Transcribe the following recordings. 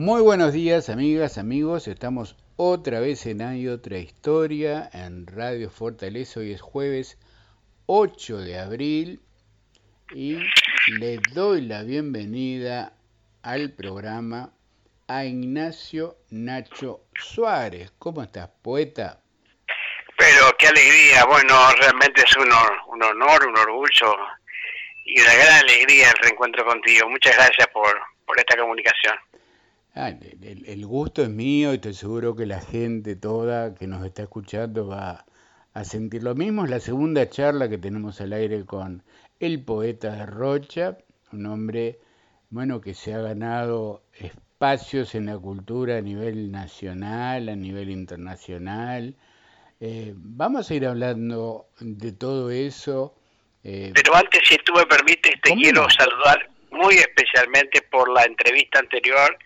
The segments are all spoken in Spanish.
Muy buenos días, amigas, amigos. Estamos otra vez en Hay otra historia en Radio Fortaleza. Hoy es jueves 8 de abril y le doy la bienvenida al programa a Ignacio Nacho Suárez. ¿Cómo estás, poeta? Pero qué alegría. Bueno, realmente es un, un honor, un orgullo y una gran alegría el reencuentro contigo. Muchas gracias por, por esta comunicación. Ah, el, gusto es mío y estoy seguro que la gente toda que nos está escuchando va a sentir lo mismo. Es la segunda charla que tenemos al aire con el poeta de Rocha, un hombre bueno que se ha ganado espacios en la cultura a nivel nacional, a nivel internacional. Eh, vamos a ir hablando de todo eso. Eh, Pero antes, si tú me permites, te quiero saludar muy especialmente por la entrevista anterior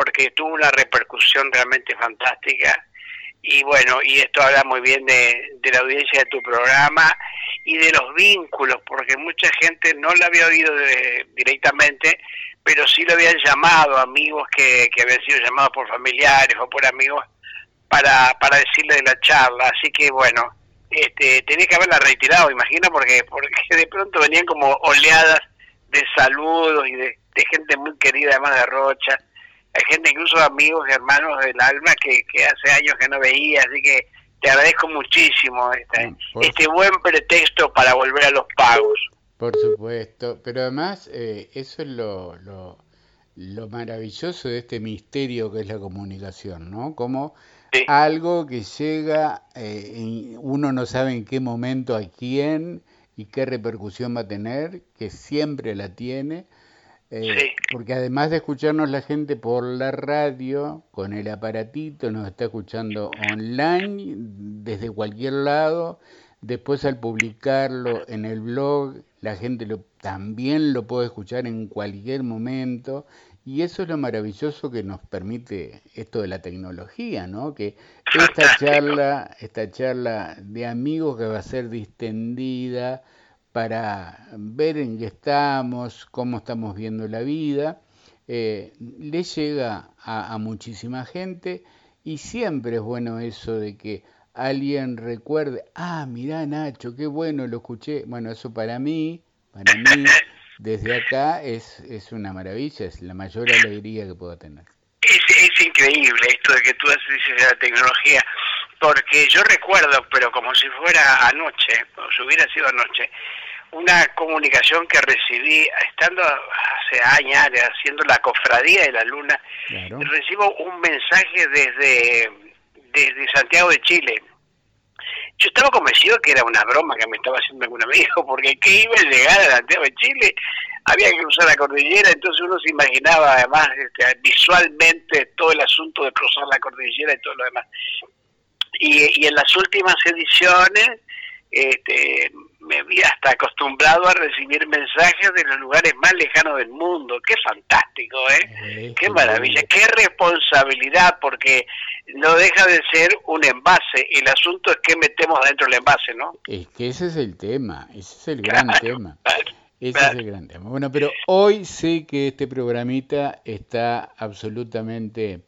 porque tuvo una repercusión realmente fantástica. Y bueno, y esto habla muy bien de, la audiencia de tu programa y de los vínculos, porque mucha gente no lo había oído directamente, pero sí lo habían llamado, amigos que, habían sido llamados por familiares o por amigos para, para decirle de la charla, así que bueno, este, tenía que haberla retirado, imagino, porque, porque de pronto venían como oleadas de saludos y de, de gente muy querida, además de Rocha, hay gente, incluso amigos, hermanos del alma que, que hace años que no veía, así que te agradezco muchísimo este, este buen pretexto para volver a los pagos. Por supuesto, pero además eh, eso es lo, lo, lo, maravilloso de este misterio que es la comunicación, ¿no? Como algo que llega, eh, uno no sabe en qué momento a quién y qué repercusión va a tener, que siempre la tiene, eh, porque además de escucharnos la gente por la radio, con el aparatito, nos está escuchando online desde cualquier lado. Después al publicarlo en el blog, la gente lo, también lo puede escuchar en cualquier momento. Y eso es lo maravilloso que nos permite esto de la tecnología, ¿no? Que esta charla, esta charla de amigos que va a ser distendida, para ver en qué estamos, cómo estamos viendo la vida, eh, le llega a, muchísima gente y siempre es bueno eso de que alguien recuerde, ah, mirá Nacho, qué bueno, lo escuché. Bueno, eso para mí, para mí, desde acá es, es una maravilla, es la mayor alegría que puedo tener. Es, es increíble esto de que tú haces de la tecnología, porque yo recuerdo, pero como si fuera anoche, o si hubiera sido anoche, una comunicación que recibí estando hace años haciendo la cofradía de la luna recibo un mensaje desde desde Santiago de Chile. Yo estaba convencido que era una broma que me estaba haciendo algún amigo porque que iba a llegar a Santiago de Chile había que cruzar la cordillera entonces uno se imaginaba además este, visualmente todo el asunto de cruzar la cordillera y todo lo demás y, y en las últimas ediciones este, me había hasta acostumbrado a recibir mensajes de los lugares más lejanos del mundo. Qué fantástico, ¿eh? qué maravilla, qué responsabilidad, porque no deja de ser un envase. El asunto es qué metemos dentro del envase, ¿no? Es que ese es el tema, ese es el gran tema. ese es el gran tema. Bueno, pero hoy sé que este programita está absolutamente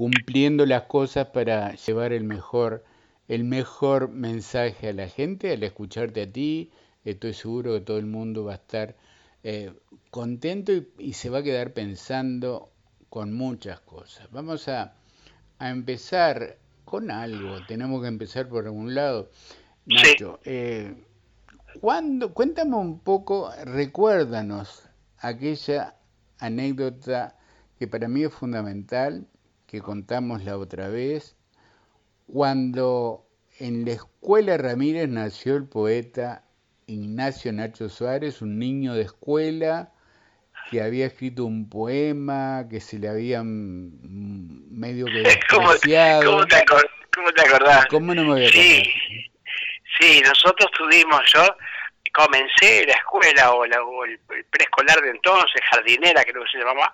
cumpliendo las cosas para llevar el mejor el mejor mensaje a la gente al escucharte a ti. Estoy seguro que todo el mundo va a estar eh, contento y, se va a quedar pensando con muchas cosas. Vamos a, empezar con algo. Tenemos que empezar por algún lado. Nacho, eh, cuéntame un poco, recuérdanos aquella anécdota que para mí es fundamental, que contamos la otra vez, cuando en la escuela Ramírez nació el poeta Ignacio Nacho Suárez, un niño de escuela que había escrito un poema que se le habían medio que despreciado. ¿Cómo, te, ¿Cómo te acordás? ¿Cómo no me voy a sí, sí, nosotros tuvimos, yo comencé la escuela o, el preescolar de entonces, jardinera creo que se llamaba,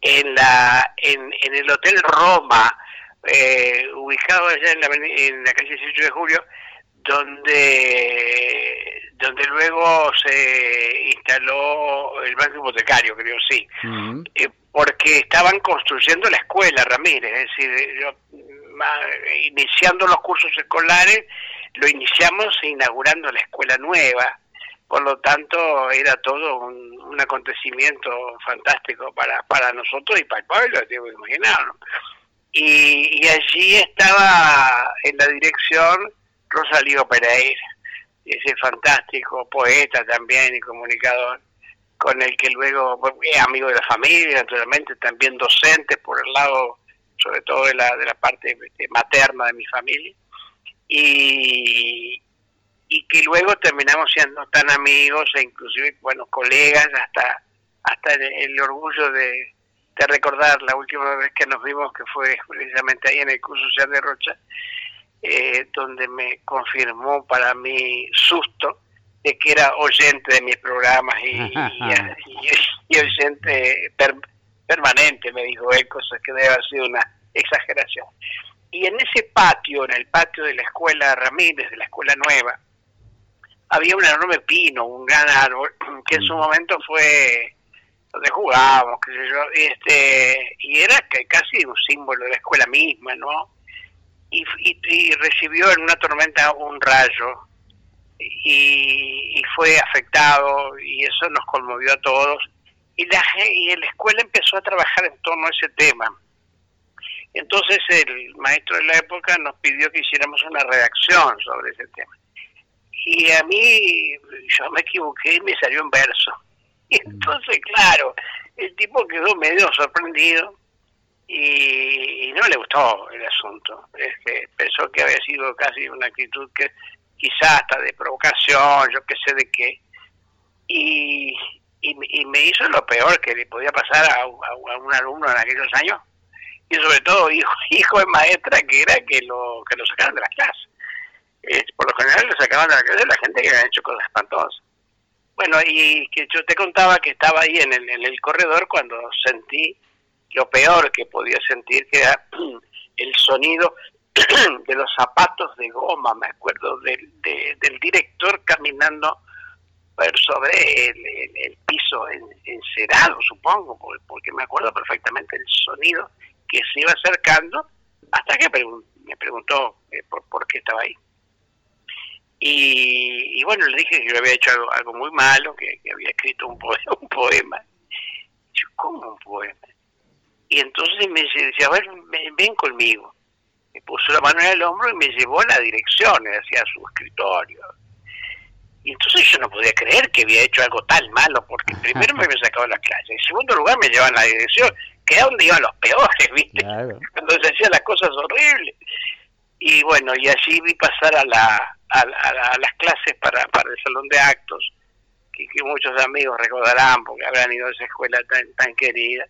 en, la, en, en el Hotel Roma, eh, ubicado allá en la, en la calle 18 de Julio, donde donde luego se instaló el banco hipotecario, creo, sí, eh, porque estaban construyendo la escuela, Ramírez, es decir, yo, iniciando los cursos escolares, lo iniciamos inaugurando la escuela nueva, por lo tanto era todo un, acontecimiento fantástico para, para nosotros y para el pueblo, tengo que imaginar. Y, y allí estaba en la dirección Rosalío Pereira ese fantástico poeta también y comunicador, con el que luego, amigo de la familia, naturalmente, también docente por el lado, sobre todo de la, de la parte materna de mi familia, y, y que luego terminamos siendo tan amigos e inclusive, bueno, colegas, hasta, hasta el, orgullo de, recordar la última vez que nos vimos, que fue precisamente ahí en el curso social de Rocha, eh, donde me confirmó para mi susto de que era oyente de mis programas y, oyente permanente, me dijo él, cosa que debe haber sido una exageración. Y en ese patio, en el patio de la escuela Ramírez, de la escuela nueva, había un enorme pino, un gran árbol, que en su mm. momento fue donde jugábamos, qué sé yo, este, y era casi un símbolo de la escuela misma, ¿no? y, recibió en una tormenta un rayo y, fue afectado y eso nos conmovió a todos y la, y la escuela empezó a trabajar en torno a ese tema. Entonces el maestro de la época nos pidió que hiciéramos una redacción sobre ese tema. Y a mí yo me equivoqué y me salió en verso. Y entonces, claro, el tipo quedó medio sorprendido y, no le gustó el asunto. que pensó que había sido casi una actitud que quizás hasta de provocación, yo qué sé de qué. Y, y, me hizo lo peor que le podía pasar a, un alumno en aquellos años. Y sobre todo hijo, hijo de maestra que era que lo, que lo sacaran de la clase. por lo general lo sacaban de la clase la gente que había hecho cosas espantosas. Bueno, y que yo te contaba que estaba ahí en el, en el corredor cuando sentí lo peor que podía sentir, que era el sonido de los zapatos de goma, me acuerdo, del, del director caminando sobre el, piso encerado, supongo, porque, me acuerdo perfectamente el sonido que se iba acercando, hasta que me preguntó eh, por, qué estaba ahí. Y, bueno, le dije que yo había hecho algo, muy malo, que, había escrito un, poema. Un poema. Yo, ¿cómo un poema? Y entonces me decía, a ver, ven conmigo. Me puso la mano en el hombro y me llevó a la dirección, hacia su escritorio. Y entonces yo no podía creer que había hecho algo tan malo, porque primero me había sacado la clase, en segundo lugar me llevaban a la dirección, que era donde iban los peores, ¿viste? Cuando se hacían las cosas horribles. Y bueno, y allí vi pasar a, la, a, las clases para, para el salón de actos, que, muchos amigos recordarán, porque habrán ido a esa escuela tan, tan querida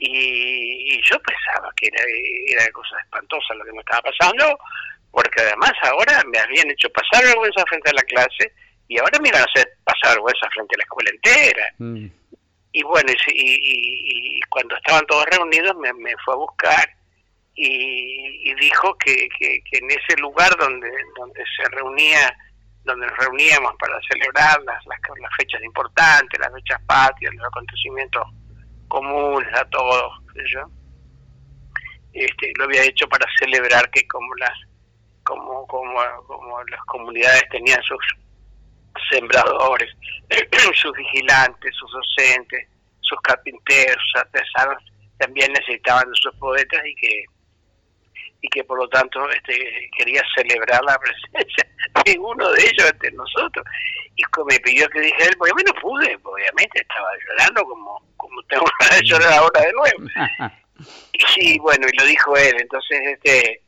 y, yo pensaba que era, era cosa espantosa lo que me estaba pasando, porque además ahora me habían hecho pasar vergüenza frente a la clase y ahora me iban a hacer pasar vergüenza frente a la escuela entera. Mm. Y bueno, y, cuando estaban todos reunidos me, fue a buscar y, dijo que, en ese lugar donde, donde se reunía donde nos reuníamos para celebrar las, las, las fechas importantes, las fechas patrias, los acontecimientos comunes a todos, yo. Este, lo había hecho para celebrar que como las como como, como las comunidades tenían sus sembradores, sus vigilantes, sus docentes, sus carpinteros, sus artesanos, también necesitaban de sus poetas y que y que por lo tanto este, quería celebrar la presencia de uno de ellos entre nosotros. Y me pidió que dijera él, porque yo no pude, obviamente estaba llorando como, como tengo que llorar ahora de nuevo. Y bueno, y lo dijo él, entonces este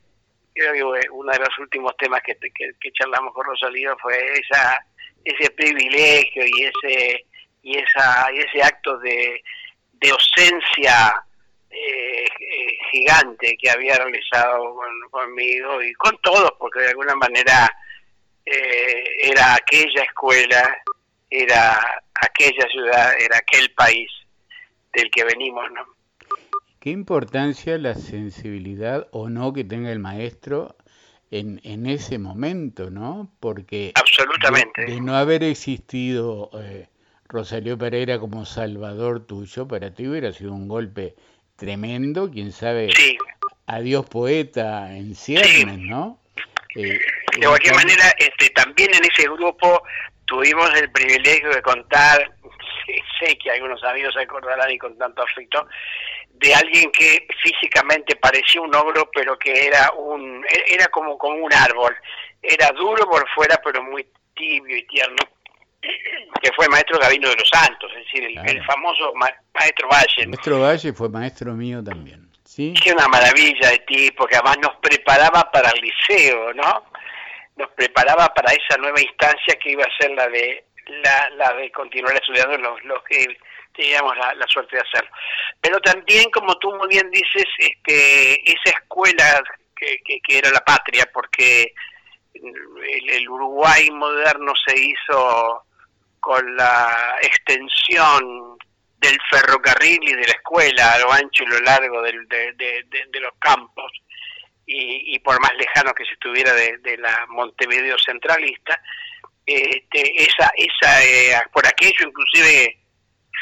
creo que uno de los últimos temas que, que, charlamos con Rosalía fue esa ese privilegio y ese y esa y ese acto de, de ausencia eh, eh, gigante que había realizado conmigo y con todos, porque de alguna manera eh, era aquella escuela, era aquella ciudad, era aquel país del que venimos, ¿no? ¿Qué importancia la sensibilidad o no que tenga el maestro en, en ese momento, ¿no? Porque Absolutamente. De, no haber existido eh, Rosario Pereira como salvador tuyo, para ti hubiera sido un golpe tremendo, quién sabe, adiós poeta en ciernes, ¿no? Eh, de cualquier manera, este, también en ese grupo tuvimos el privilegio de contar, sé que algunos amigos se acordarán y con tanto afecto, de alguien que físicamente parecía un ogro, pero que era un era como, como un árbol. Era duro por fuera, pero muy tibio y tierno, que fue maestro Gabino de los Santos, es decir, el, famoso maestro Valle. Maestro Valle fue maestro mío también. ¿sí? Que una maravilla de tipo, que además nos preparaba para el liceo, ¿no? Nos preparaba para esa nueva instancia que iba a ser la de la, la de continuar estudiando los, los que teníamos la, suerte de hacerlo. Pero también, como tú muy bien dices, este, esa escuela que, que, era la patria, porque el, Uruguay moderno se hizo con la extensión del ferrocarril y de la escuela a lo ancho y lo largo de, de, los campos, y, y, por más lejano que se estuviera de, la Montevideo centralista, este, esa, esa, eh, por aquello inclusive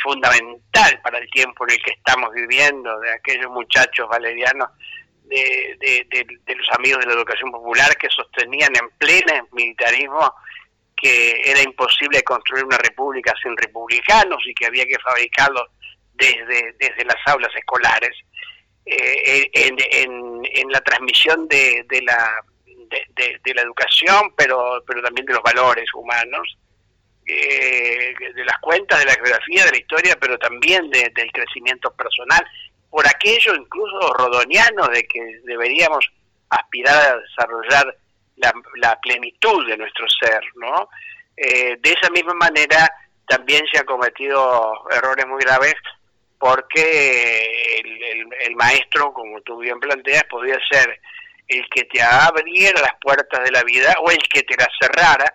fundamental para el tiempo en el que estamos viviendo, de aquellos muchachos valerianos, de, de, los amigos de la educación popular que sostenían en pleno militarismo que era imposible construir una república sin republicanos y que había que fabricarlos desde, desde las aulas escolares, eh, en, la transmisión de, de la, de, la educación, pero, pero también de los valores humanos, eh, de las cuentas, de la geografía, de la historia, pero también del crecimiento personal, por aquello incluso rodoniano de que deberíamos aspirar a desarrollar la, plenitud de nuestro ser, ¿no? Eh, de esa misma manera también se han cometido errores muy graves porque el, el, maestro, como tú bien planteas, podía ser el que te abriera las puertas de la vida o el que te las cerrara,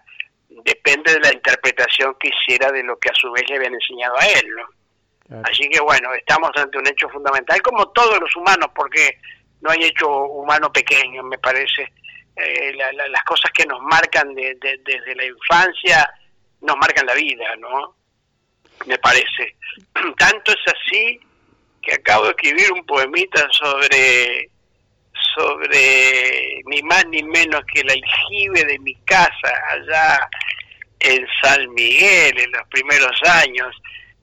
depende de la interpretación que hiciera de lo que a su vez le habían enseñado a él. ¿no? Así que bueno, estamos ante un hecho fundamental, como todos los humanos, porque no hay hecho humano pequeño, me parece. Eh, las cosas que nos marcan desde la infancia nos marcan la vida, ¿no? Me parece. Tanto es así que acabo de escribir un poemita sobre sobre ni más ni menos que el aljibe de mi casa allá en San Miguel en los primeros años,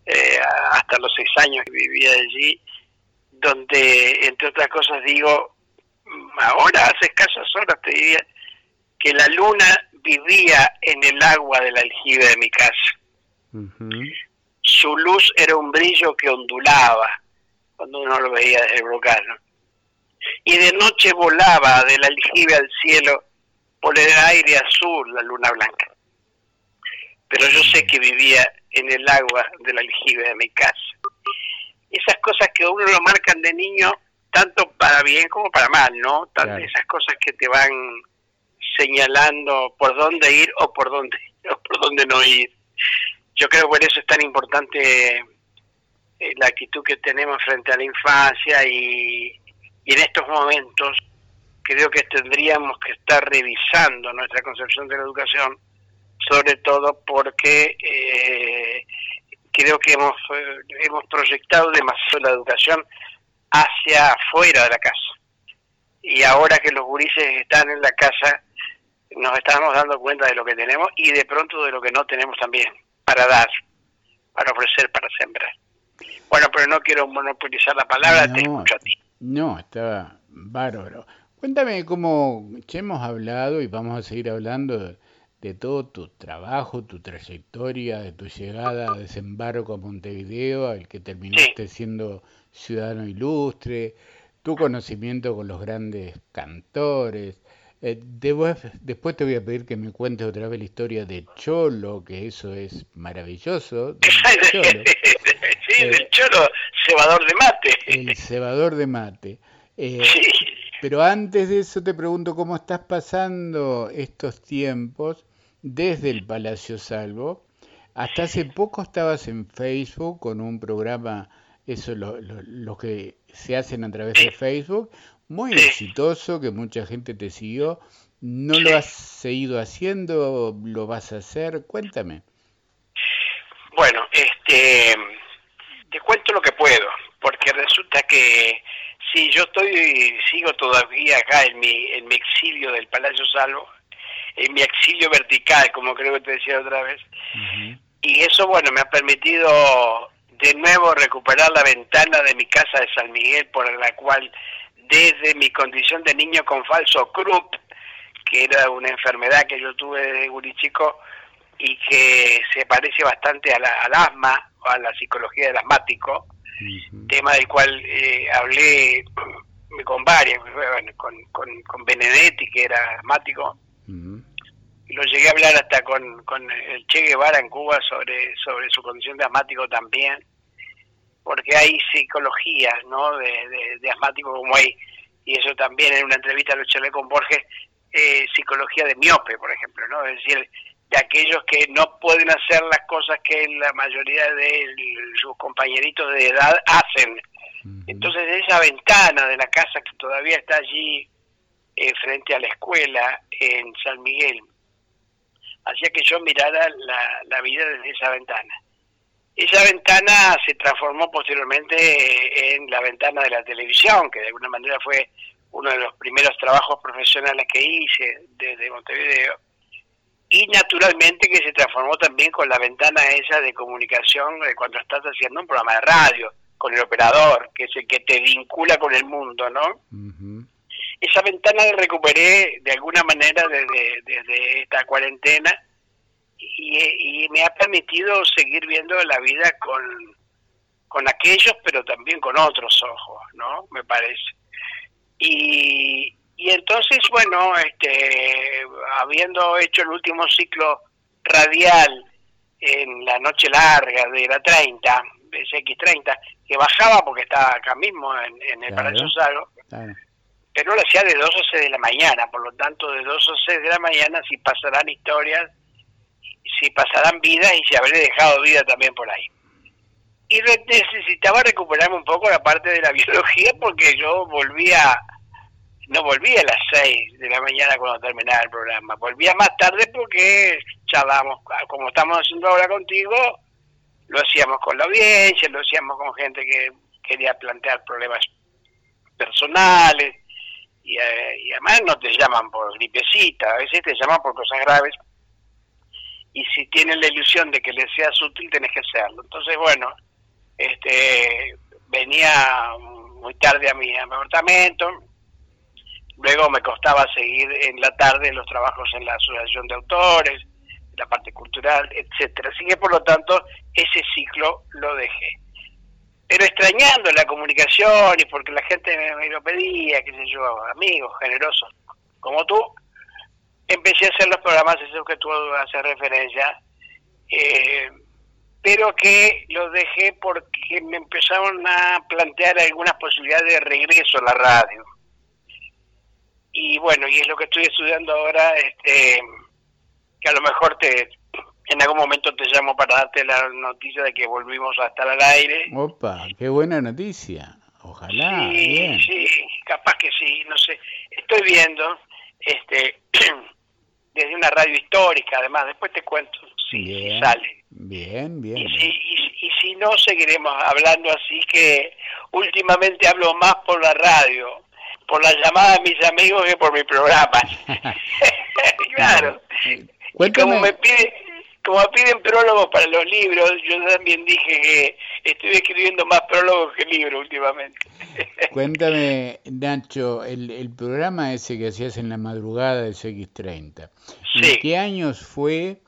eh, hasta los seis años que vivía allí, donde entre otras cosas digo, ahora hace escasas horas te diría que la luna vivía en el agua del aljibe de mi casa. Su luz era un brillo que ondulaba cuando uno lo veía desde el brocal y de noche volaba del aljibe al cielo por el aire azul la luna blanca. Pero yo sé que vivía en el agua del aljibe de mi casa. Esas cosas que uno lo marcan de niño, tanto para bien como para mal, ¿no? Esas cosas que te van señalando por dónde ir o por dónde, o por dónde no ir. Yo creo que por eso es tan importante eh, la actitud que tenemos frente a la infancia y, y en estos momentos creo que tendríamos que estar revisando nuestra concepción de la educación, sobre todo porque eh, creo que hemos, eh, hemos proyectado demasiado la educación hacia afuera de la casa. Y ahora que los gurises están en la casa, nos estamos dando cuenta de lo que tenemos y de pronto de lo que no tenemos también para dar, para ofrecer, para sembrar. Bueno, pero no quiero monopolizar la palabra, te escucho a ti. No, estaba bárbaro. Cuéntame cómo ya hemos hablado y vamos a seguir hablando de, todo tu trabajo, tu trayectoria, de tu llegada a desembarco a Montevideo, al que terminaste siendo ciudadano ilustre, tu conocimiento con los grandes cantores. Eh, después te voy a pedir que me cuentes otra vez la historia de Cholo, que eso es maravilloso. Cholo. sí, del Cholo cebador de mate. El cebador de mate. Eh, pero antes de eso te pregunto cómo estás pasando estos tiempos desde el Palacio Salvo. Hasta hace poco estabas en Facebook con un programa, eso lo, lo, que se hacen a través de Facebook, muy exitoso, que mucha gente te siguió. ¿No lo has seguido haciendo? ¿Lo vas a hacer? Cuéntame. Bueno, este, te cuento lo que puedo, porque resulta que si yo estoy, sigo todavía acá en mi, en mi exilio del Palacio Salvo, en mi exilio vertical, como creo que te decía otra vez, y eso, bueno, me ha permitido de nuevo recuperar la ventana de mi casa de San Miguel, por la cual desde mi condición de niño con falso Krupp, que era una enfermedad que yo tuve desde gurichico y que se parece bastante al asma o a la psicología del asmático, tema del cual eh, hablé con varios, con, con, Benedetti, que era asmático, y lo llegué a hablar hasta con, con el Che Guevara en Cuba sobre, sobre su condición de asmático también, porque hay psicologías ¿no? de, de, asmático como hay, y eso también en una entrevista lo charlé con Borges, eh, psicología de miope, por ejemplo, ¿no? Es decir, de aquellos que no pueden hacer las cosas que la mayoría de sus compañeritos de edad hacen. Entonces, esa ventana de la casa que todavía está allí eh, frente a la escuela en San Miguel, hacía que yo mirara la, la vida desde esa ventana. Esa ventana se transformó posteriormente en la ventana de la televisión, que de alguna manera fue uno de los primeros trabajos profesionales que hice desde Montevideo, y naturalmente que se transformó también con la ventana esa de comunicación de cuando estás haciendo un programa de radio, con el operador, que es el que te vincula con el mundo, ¿no? Esa ventana la recuperé de alguna manera desde, desde esta cuarentena y, me ha permitido seguir viendo la vida con, con aquellos, pero también con otros ojos, ¿no? Me parece. Y, y entonces, bueno, este, habiendo hecho el último ciclo radial en la noche larga de la 30, de X30, que bajaba porque estaba acá mismo en, el Palacio Salvo, pero lo hacía de 2 a 6 de la mañana, por lo tanto de 2 a 6 de la mañana si pasarán historias si pasarán vidas y si habré dejado vida también por ahí. Y necesitaba recuperarme un poco la parte de la biología porque yo volvía, no volvía a las 6 de la mañana cuando terminaba el programa, volvía más tarde porque charlábamos, como estamos haciendo ahora contigo, lo hacíamos con la audiencia, lo hacíamos con gente que quería plantear problemas personales, y, eh, y además no te llaman por gripecita, a veces te llaman por cosas graves y si tienen la ilusión de que les seas útil tenés que hacerlo. Entonces, bueno, este venía muy tarde a mi, apartamento, luego me costaba seguir en la tarde los trabajos en la asociación de autores, la parte cultural, etcétera. Así que por lo tanto ese ciclo lo dejé. Pero extrañando la comunicación y porque la gente me, lo pedía, qué sé yo, amigos generosos como tú, empecé a hacer los programas esos que tú haces referencia, eh, pero que los dejé porque me empezaron a plantear algunas posibilidades de regreso a la radio. Y bueno, y es lo que estoy estudiando ahora, este, que a lo mejor te en algún momento te llamo para darte la noticia de que volvimos a estar al aire. Opa, qué buena noticia. Ojalá. Sí, sí, capaz que sí, no sé. Estoy viendo, este, desde una radio histórica, además, después te cuento si, sale. Bien, bien. Y si, y, si no, seguiremos hablando así que últimamente hablo más por la radio, por la llamada de mis amigos que por mi programa. claro. Como me pide, como piden prólogos para los libros, yo también dije que estoy escribiendo más prólogos que libros últimamente. Cuéntame, Nacho, el, el programa ese que hacías en la madrugada de X30, ¿en qué años fue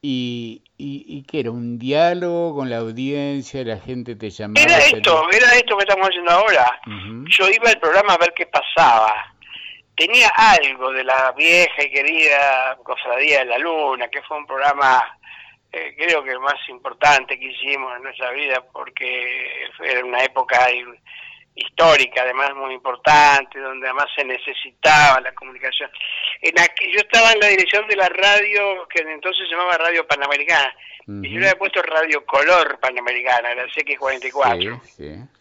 y, y, qué era? ¿Un diálogo con la audiencia? ¿La gente te llamaba? Era esto, era esto que estamos haciendo ahora. Yo iba al programa a ver qué pasaba tenía algo de la vieja y querida Cofradía de la Luna, que fue un programa eh, creo que más importante que hicimos en nuestra vida porque era una época histórica, además muy importante, donde además se necesitaba la comunicación. En yo estaba en la dirección de la radio que entonces se llamaba Radio Panamericana, y yo le había puesto Radio Color Panamericana, la CX44. Sí, sí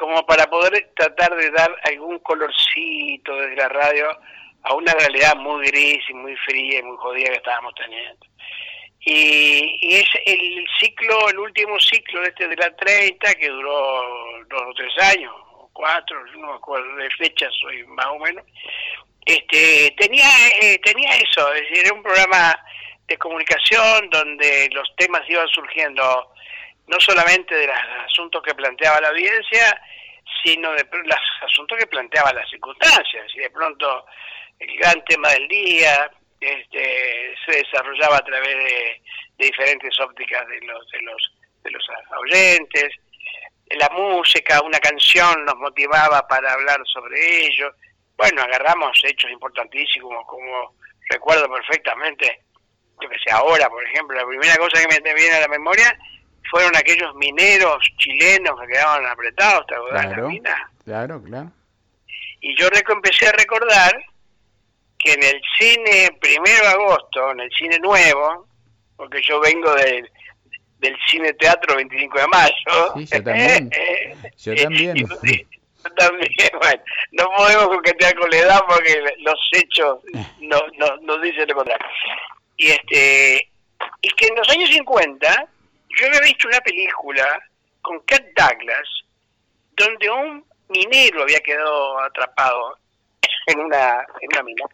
como para poder tratar de dar algún colorcito desde la radio a una realidad muy gris y muy fría y muy jodida que estábamos teniendo. Y, es el ciclo, el último ciclo de este de la 30, que duró dos o tres años, o cuatro, no me acuerdo de fechas, soy más o menos, este, tenía, eh, tenía eso, es decir, era un programa de comunicación donde los temas iban surgiendo no solamente de los asuntos que planteaba la audiencia, sino de los asuntos que planteaba las circunstancias. Y de pronto el gran tema del día este, se desarrollaba a través de, diferentes ópticas de los, de los, de los oyentes. La música, una canción nos motivaba para hablar sobre ello. Bueno, agarramos hechos importantísimos, como recuerdo perfectamente, yo que sé, ahora, por ejemplo, la primera cosa que me viene a la memoria fueron aquellos mineros chilenos que quedaban apretados, ¿te acordás claro, la mina? Claro, claro. Y yo empecé a recordar que en el cine primero de agosto, en el cine nuevo, porque yo vengo del, del cine teatro 25 de mayo. Sí, yo también. yo también. yo también, bueno, no podemos coquetear con la edad porque los hechos no, no, nos dicen lo contrario. Y este y que en los años 50 yo había visto una película con Cat Douglas donde un minero había quedado atrapado en una, en una mina.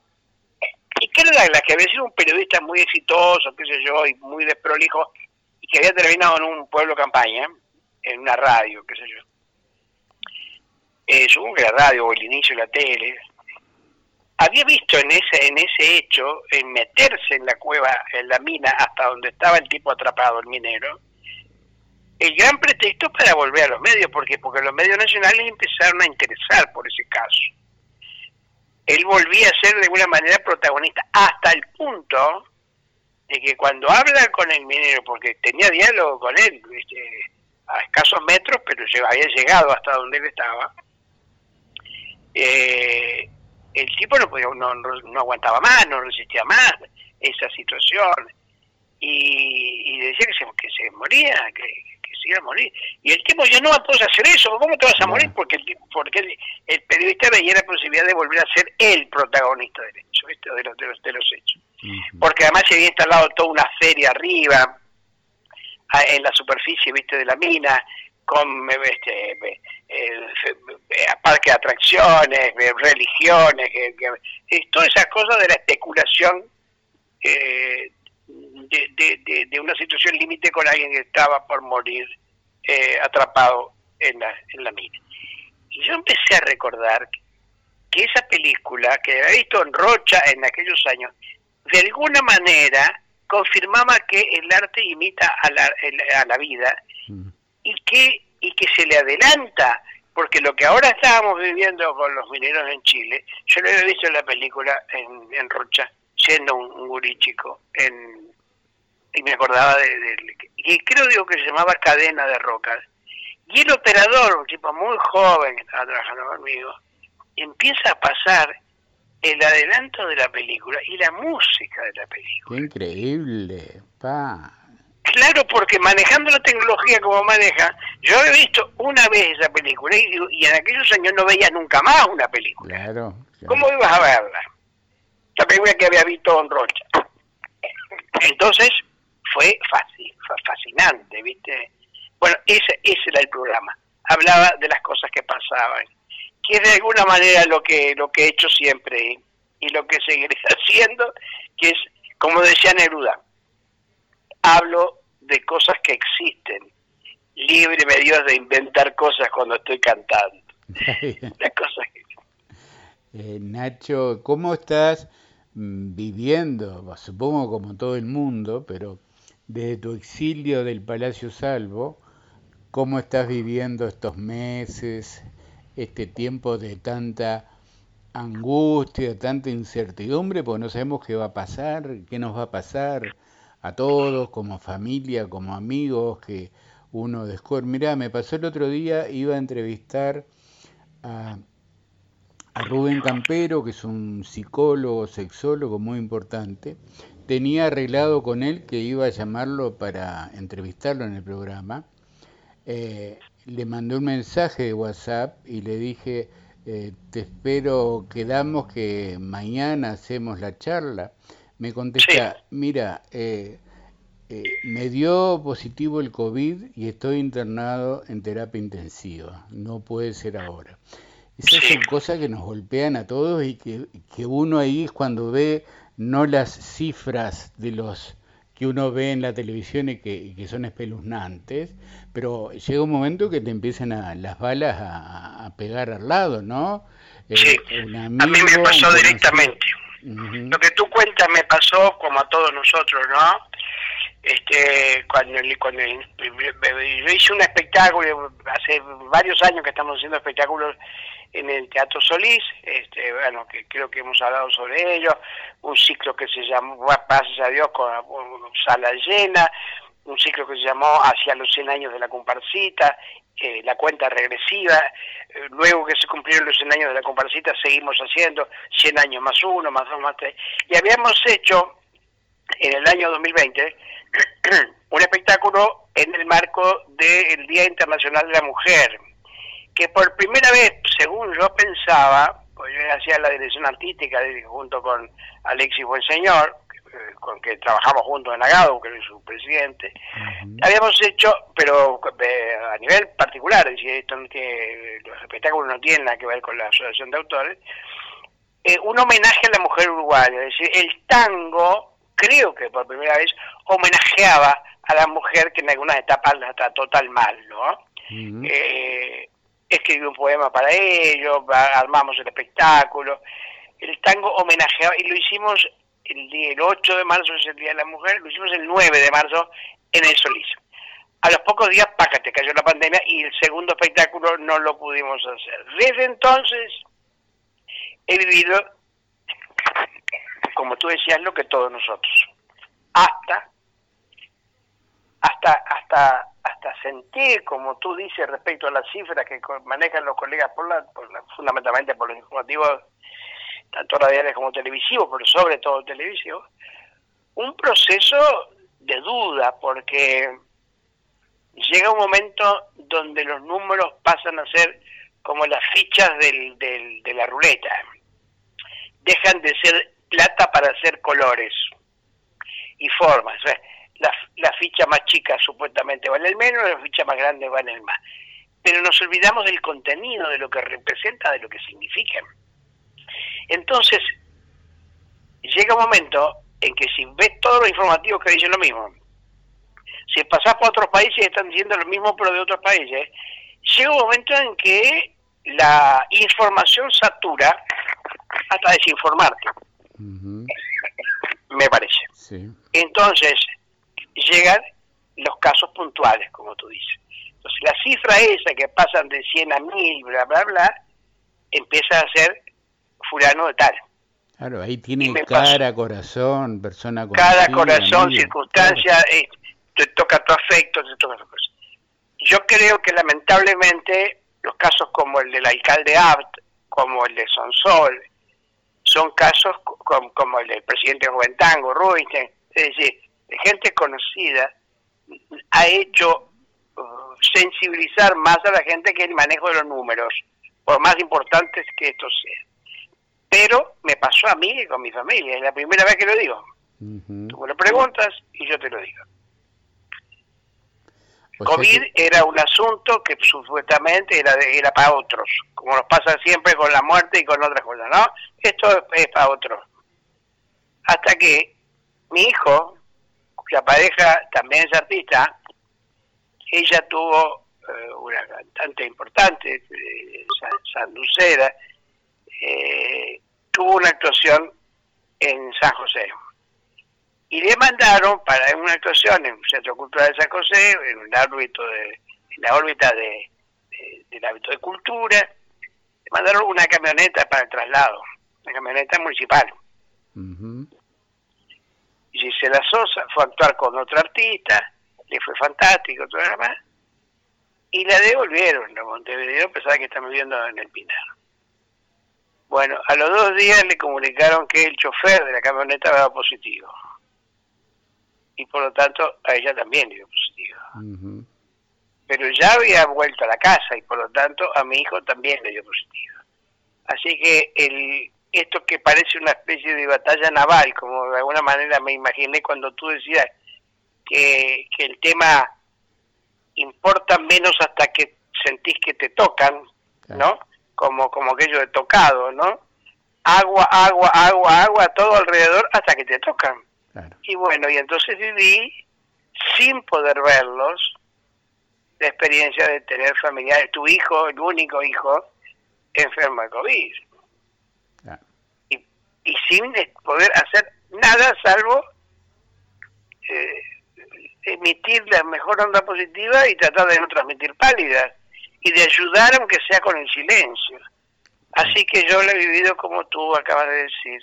Y Cat Douglas, que había sido un periodista muy exitoso, qué sé yo, y muy desprolijo, y que había terminado en un pueblo campaña, en una radio, qué sé yo. Eh, supongo que la radio o el inicio de la tele, había visto en ese en ese hecho en meterse en la cueva en la mina hasta donde estaba el tipo atrapado el minero el gran pretexto para volver a los medios porque porque los medios nacionales empezaron a interesar por ese caso. Él volvía a ser de alguna manera protagonista hasta el punto de que cuando habla con el minero porque tenía diálogo con él a escasos metros pero había llegado hasta donde él estaba eh, el tipo no, podía, no, no, aguantaba más, no resistía más esa situación y, decía que se, que se moría, que, se iba a morir. Y el tipo yo no puedes hacer eso, ¿cómo te vas a morir? Porque, el, porque el, periodista veía la posibilidad de volver a ser el protagonista del hecho, de, los, de, los, de los hechos. Porque además se había instalado toda una feria arriba, en la superficie, viste, de la mina, con este, eh, eh, parques de atracciones, religiones, todas esas cosas de la especulación eh, de, una situación límite con alguien que estaba por morir atrapado en la, en la mina. Y yo empecé a recordar que esa película, que había visto en Rocha en aquellos años, de alguna manera confirmaba que el arte imita a la, a la vida mm y que, y que se le adelanta, porque lo que ahora estábamos viviendo con los mineros en Chile, yo lo había visto en la película en, en Rocha, siendo un, un gurí chico, en, y me acordaba de, y creo digo que se llamaba Cadena de Rocas, y el operador, un tipo muy joven que estaba trabajando conmigo, empieza a pasar el adelanto de la película y la música de la película. Qué increíble, pa. Claro, porque manejando la tecnología como maneja, yo he visto una vez esa película y, en aquellos años no veía nunca más una película. Claro, ¿Cómo ibas a verla? La película que había visto en Rocha. Entonces fue fácil, fue fascinante, ¿viste? Bueno, ese, ese era el programa. Hablaba de las cosas que pasaban, que es de alguna manera lo que, lo que he hecho siempre y lo que seguiré haciendo, que es, como decía Neruda, hablo de cosas que existen. Líbreme Dios de inventar cosas cuando estoy cantando. Las cosas eh, Nacho, ¿cómo estás mm, viviendo? Supongo como todo el mundo, pero desde tu exilio del Palacio Salvo, ¿cómo estás viviendo estos meses, este tiempo de tanta angustia, tanta incertidumbre, porque no sabemos qué va a pasar, qué nos va a pasar? A todos, como familia, como amigos, que uno descubre. Mirá, me pasó el otro día, iba a entrevistar a, a Rubén Campero, que es un psicólogo, sexólogo muy importante. Tenía arreglado con él que iba a llamarlo para entrevistarlo en el programa. Eh, le mandé un mensaje de WhatsApp y le dije, eh, te espero, quedamos que mañana hacemos la charla. Me contesta, mira, eh, eh, me dio positivo el COVID y estoy internado en terapia intensiva. No puede ser ahora. Esas son cosas que nos golpean a todos y que, que uno ahí es cuando ve no las cifras de los que uno ve en la televisión y que, que, son espeluznantes, pero llega un momento que te empiezan a, las balas a, pegar al lado, ¿no? Eh, sí, a mí me pasó directamente. Lo que tú cuentas me pasó como a todos nosotros, ¿no? Este, cuando, cuando yo hice un espectáculo, hace varios años que estamos haciendo espectáculos en el Teatro Solís, este, bueno, que creo que hemos hablado sobre ello, un ciclo que se llamó, gracias a Dios, con, sala llena, un ciclo que se llamó Hacia los 100 años de la comparsita, eh, la cuenta regresiva, eh, luego que se cumplieron los 100 años de la comparsita seguimos haciendo 100 años más uno, más dos, más tres, y habíamos hecho en el año 2020 un espectáculo en el marco del Día Internacional de la Mujer, que por primera vez, según yo pensaba, pues yo hacía la dirección artística junto con Alexis Buenseñor, con que trabajamos juntos en Agado, que es su presidente, habíamos hecho, pero eh, a nivel particular, es decir, esto que los espectáculos no tienen nada que ver con la asociación de autores, eh, un homenaje a la mujer uruguaya, es decir, el tango, creo que por primera vez, homenajeaba a la mujer que en algunas etapas la trató tal mal, ¿no? escribí un poema para ellos, armamos el espectáculo, el tango homenajeaba, y lo hicimos el, día, el 8 de marzo, es el Día de la Mujer, lo hicimos el 9 de marzo en el Solís. A los pocos días, págate, cayó la pandemia y el segundo espectáculo no lo pudimos hacer. Desde entonces he vivido, como tú decías, lo que todos nosotros. Hasta, hasta, hasta hasta sentir, como tú dices respecto a las cifras que manejan los colegas, por la, fundamentalmente por los informativos, tanto radiales como televisivos, pero sobre todo televisivos, un proceso de duda, porque llega un momento donde los números pasan a ser como las fichas del, de la ruleta. Dejan de ser plata para ser colores y formas la, la ficha más chica supuestamente vale el menos, la ficha más grande vale el más. Pero nos olvidamos del contenido, de lo que representa, de lo que significa. Entonces, llega un momento en que si ves todos los informativos que dicen lo mismo, si pasás por otros países están diciendo lo mismo pero de otros países, llega un momento en que la información satura hasta desinformarte. Me parece. Entonces, llegan los casos puntuales, como tú dices. Entonces, la cifra esa que pasan de 100 a 1000, bla, bla, bla, empieza a ser fulano de tal. Claro, ahí tiene cara, corazón, persona Cada corazón, circunstancia, eh, te toca tu afecto, te toca tu cosa. Yo creo que lamentablemente los casos como el del alcalde Abt, como el de Sonsol, son casos como, como el del presidente Juventango, Rubinstein, es decir, gente conocida ha hecho uh, sensibilizar más a la gente que el manejo de los números, por más importantes que estos sean. Pero me pasó a mí y con mi familia, es la primera vez que lo digo. Tú me lo preguntas y yo te lo digo. COVID era un asunto que supuestamente era, era para otros, como nos pasa siempre con la muerte y con otras cosas, ¿no? Esto es para otros. Hasta que mi hijo, cuya pareja también es artista, ella tuvo eh, una cantante importante, eh, San eh, tuvo una actuación en San José. Y le mandaron para una actuación en el Centro Cultural de San José, en, el ámbito de, la órbita de, del hábito de cultura, le mandaron una camioneta para el traslado, una camioneta municipal. Y la Sosa fue a actuar con otro artista, le fue fantástico, todo lo demás, y la devolvieron a Montevideo, a pesar de que está viviendo en el Pinar. Bueno, a los dos días le comunicaron que el chofer de la camioneta era positivo. Y por lo tanto, a ella también dio positivo. pero ya había vuelto a la casa y por lo tanto a mi hijo también le dio positivo. Así que el, esto que parece una especie de batalla naval, como de alguna manera me imaginé cuando tú decías que, que el tema importa menos hasta que sentís que te tocan, ¿no? Como, como aquello de tocado, ¿no? Agua, agua, agua, agua, todo alrededor hasta que te tocan. Y bueno, y entonces viví sin poder verlos la experiencia de tener familiares, tu hijo, el único hijo, enfermo de COVID. Y, y sin poder hacer nada salvo eh, emitir la mejor onda positiva y tratar de no transmitir pálidas y de ayudar aunque sea con el silencio. Así que yo lo he vivido como tú acabas de decir.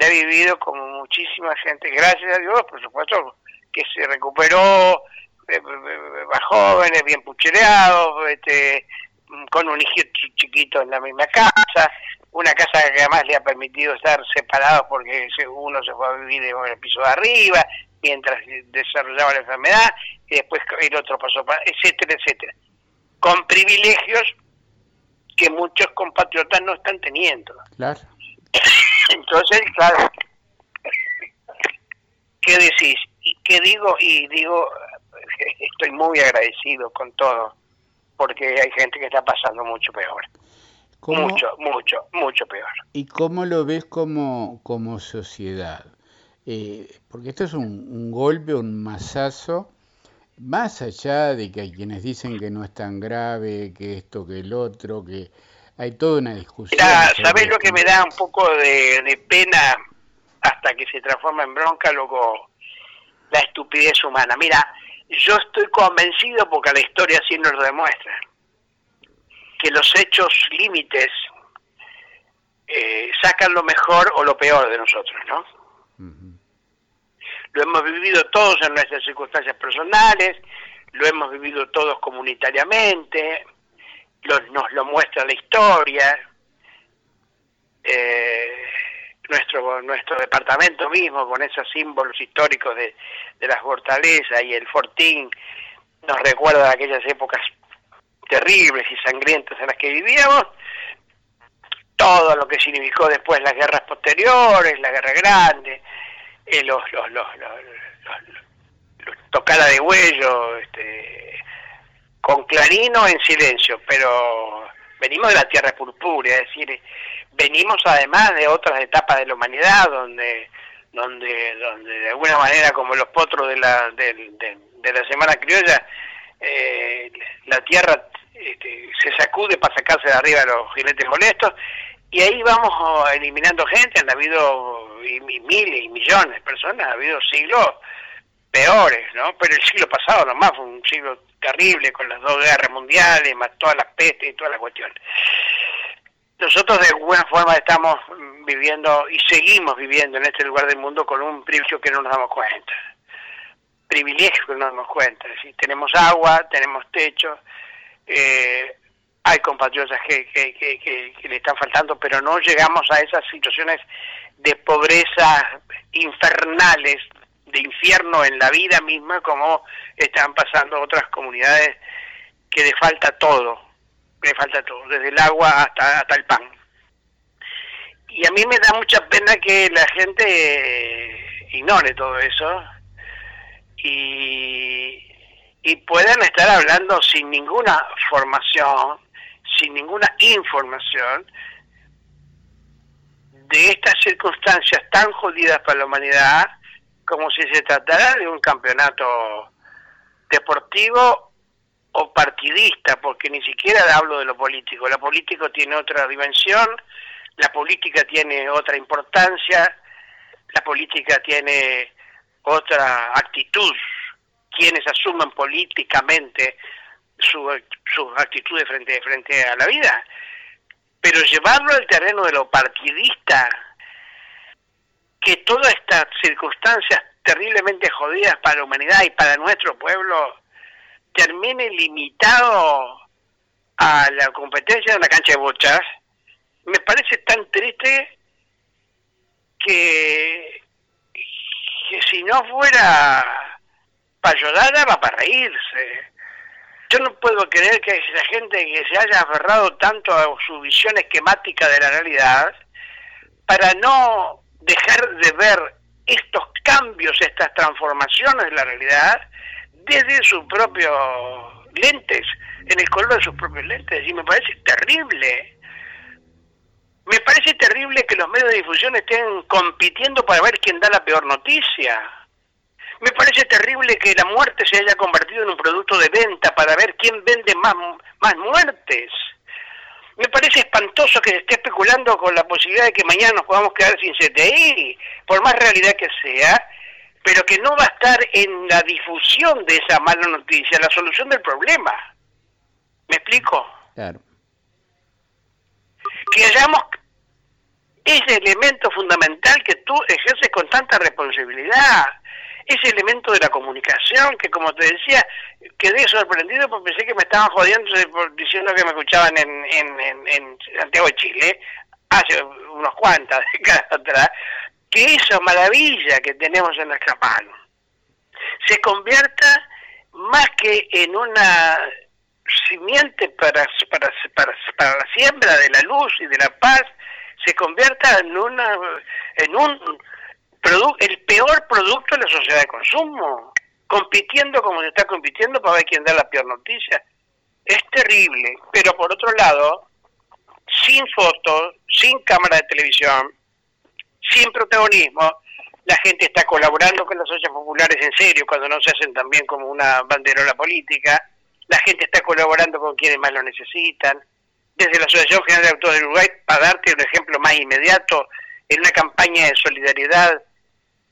Lo he vivido como muchísima gente, gracias a Dios, por supuesto, que se recuperó, eh, eh, más jóvenes, bien puchereados, este, con un hijo chiquito en la misma casa, una casa que además le ha permitido estar separados porque uno se fue a vivir en el piso de arriba, mientras desarrollaba la enfermedad, y después el otro pasó etcétera, etcétera. Con privilegios que muchos compatriotas no están teniendo. Claro. Entonces, claro, ¿qué decís? ¿Qué digo? Y digo, estoy muy agradecido con todo, porque hay gente que está pasando mucho peor. Mucho, mucho, mucho peor. ¿Y cómo lo ves como, como sociedad? Eh, porque esto es un, golpe, un masazo, más allá de que hay quienes dicen que no es tan grave, que esto, que el otro, que hay toda una discusión. ¿sabés lo que me da un poco de, pena hasta que se transforma en bronca, luego La estupidez humana. Mira, yo estoy convencido, porque la historia así nos lo demuestra, que los hechos límites eh, sacan lo mejor o lo peor de nosotros, ¿no? Lo hemos vivido todos en nuestras circunstancias personales, lo hemos vivido todos comunitariamente, nos lo muestra la historia, eh, nuestro nuestro departamento mismo con esos símbolos históricos de, de las fortalezas y el fortín nos recuerda aquellas épocas terribles y sangrientas en las que vivíamos todo lo que significó después las guerras posteriores, la guerra grande, eh, los, los, los, los, de huello, este, con clarino en silencio, pero venimos de la tierra purpúrea, es decir, venimos además de otras etapas de la humanidad donde donde donde de alguna manera como los potros de la de, de, la semana criolla eh, la tierra este, se sacude para sacarse de arriba los jinetes molestos y ahí vamos oh, eliminando gente, han habido y, miles y millones de personas, ha habido siglos peores, ¿no? Pero el siglo pasado nomás fue un siglo terrible con las dos guerras mundiales, más todas las pestes y todas las cuestiones. Nosotros de alguna forma estamos viviendo y seguimos viviendo en este lugar del mundo con un privilegio que no nos damos cuenta. Privilegio que no nos damos cuenta. Es tenemos agua, tenemos techo, eh, hay compatriotas que, que, le están faltando, pero no llegamos a esas situaciones de pobreza infernales, de infierno en la vida misma, como están pasando otras comunidades que le falta todo, le falta todo, desde el agua hasta, hasta el pan. Y a mí me da mucha pena que la gente ignore todo eso y puedan estar hablando sin ninguna formación sin ninguna información de estas circunstancias tan jodidas para la humanidad como si se tratara de un campeonato deportivo o partidista, porque ni siquiera hablo de lo político. La política tiene otra dimensión, la política tiene otra importancia, la política tiene otra actitud. Quienes asumen políticamente su, sus actitudes frente, frente a la vida. Pero llevarlo al terreno de lo partidista, que todas estas circunstancias terriblemente jodidas para la humanidad y para nuestro pueblo termine limitado a la competencia de la cancha de bochas, me parece tan triste que, que si no fuera para llorar, va para reírse yo no puedo creer que la gente que se haya aferrado tanto a su visión esquemática de la realidad para no dejar de ver estos cambios, estas transformaciones de la realidad desde sus propios lentes, en el color de sus propios lentes. Y me parece terrible. Me parece terrible que los medios de difusión estén compitiendo para ver quién da la peor noticia. Me parece terrible que la muerte se haya convertido en un producto de venta para ver quién vende más, más muertes. Me parece espantoso que se esté especulando con la posibilidad de que mañana nos podamos quedar sin CTI, por más realidad que sea, pero que no va a estar en la difusión de esa mala noticia, la solución del problema. ¿Me explico? Claro. Que hayamos ese elemento fundamental que tú ejerces con tanta responsabilidad, ese elemento de la comunicación que como te decía quedé sorprendido porque pensé que me estaban jodiendo diciendo que me escuchaban en, en, en, Santiago de Chile hace unos cuantas décadas atrás que esa maravilla que tenemos en nuestra mano se convierta más que en una simiente para, para, para, para la siembra de la luz y de la paz, se convierta en una en un el peor producto de la sociedad de consumo, compitiendo como se está compitiendo para ver quién da la peor noticia. Es terrible, pero por otro lado, sin fotos, sin cámara de televisión, sin protagonismo, la gente está colaborando con las ollas populares en serio, cuando no se hacen también como una banderola política, la gente está colaborando con quienes más lo necesitan. Desde la Asociación General de Autores de Uruguay, para darte un ejemplo más inmediato, en una campaña de solidaridad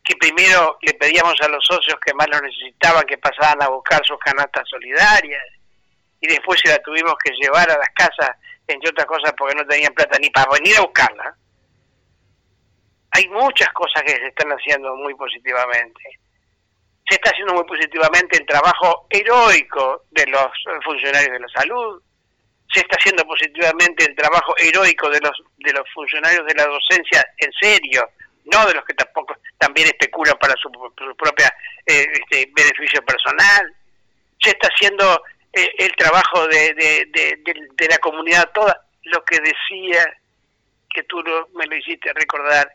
que primero le pedíamos a los socios que más lo necesitaban que pasaban a buscar sus canastas solidarias y después se la tuvimos que llevar a las casas, entre otras cosas porque no tenían plata ni para venir a buscarla. Hay muchas cosas que se están haciendo muy positivamente. Se está haciendo muy positivamente el trabajo heroico de los funcionarios de la salud, se está haciendo positivamente el trabajo heroico de los de los funcionarios de la docencia en serio, no de los que tampoco también especulan para su, propia eh, este, beneficio personal. Se está haciendo eh, el trabajo de, de, la comunidad toda, lo que decía, que tú me lo hiciste recordar,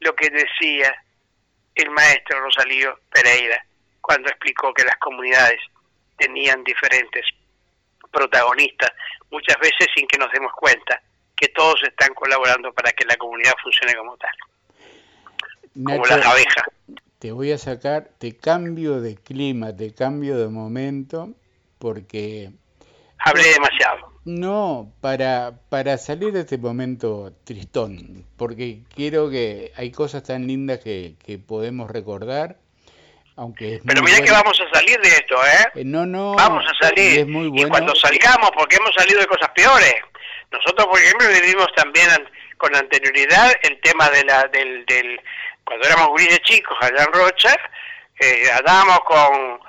lo que decía el maestro Rosalío Pereira cuando explicó que las comunidades tenían diferentes protagonistas, muchas veces sin que nos demos cuenta que todos están colaborando para que la comunidad funcione como tal como las abejas. Te voy a sacar, te cambio de clima, te cambio de momento, porque... Hablé demasiado. No, para, para salir de este momento tristón, porque quiero que hay cosas tan lindas que, que podemos recordar, aunque Pero mira que vamos a salir de esto, ¿eh? ¿eh? No, no. Vamos a salir. Es muy bueno. Y cuando salgamos, porque hemos salido de cosas peores. Nosotros, por ejemplo, vivimos también con anterioridad el tema de la, del, del, cuando éramos gurises chicos allá en Rocha, eh, andábamos con,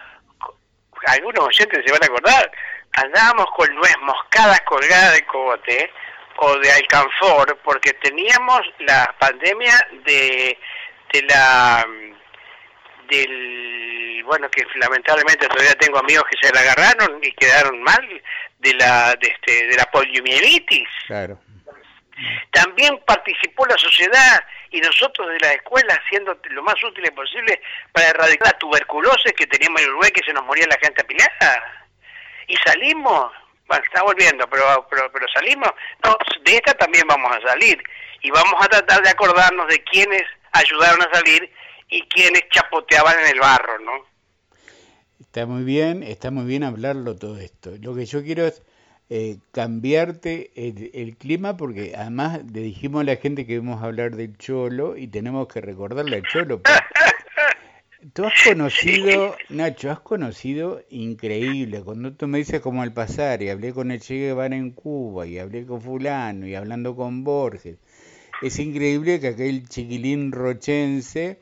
algunos oyentes se van a acordar, andábamos con nuez moscadas colgadas de cogote o de alcanfor, porque teníamos la pandemia de, de la del bueno que lamentablemente todavía tengo amigos que se la agarraron y quedaron mal de la de este de la poliomielitis. Claro también participó la sociedad y nosotros de la escuela haciendo lo más útil posible para erradicar la tuberculosis que teníamos en Uruguay, que se nos moría la gente apilada. Y salimos, bueno, está volviendo, pero, pero, pero salimos. No, de esta también vamos a salir. Y vamos a tratar de acordarnos de quienes ayudaron a salir y quienes chapoteaban en el barro, ¿no? Está muy bien, está muy bien hablarlo todo esto. Lo que yo quiero es eh, cambiarte el, clima porque además le dijimos a la gente que íbamos a hablar del cholo y tenemos que recordarle al cholo. Pues. Tú has conocido, Nacho, has conocido increíble. Cuando tú me dices como al pasar y hablé con el Che Guevara en Cuba y hablé con fulano y hablando con Borges, es increíble que aquel chiquilín rochense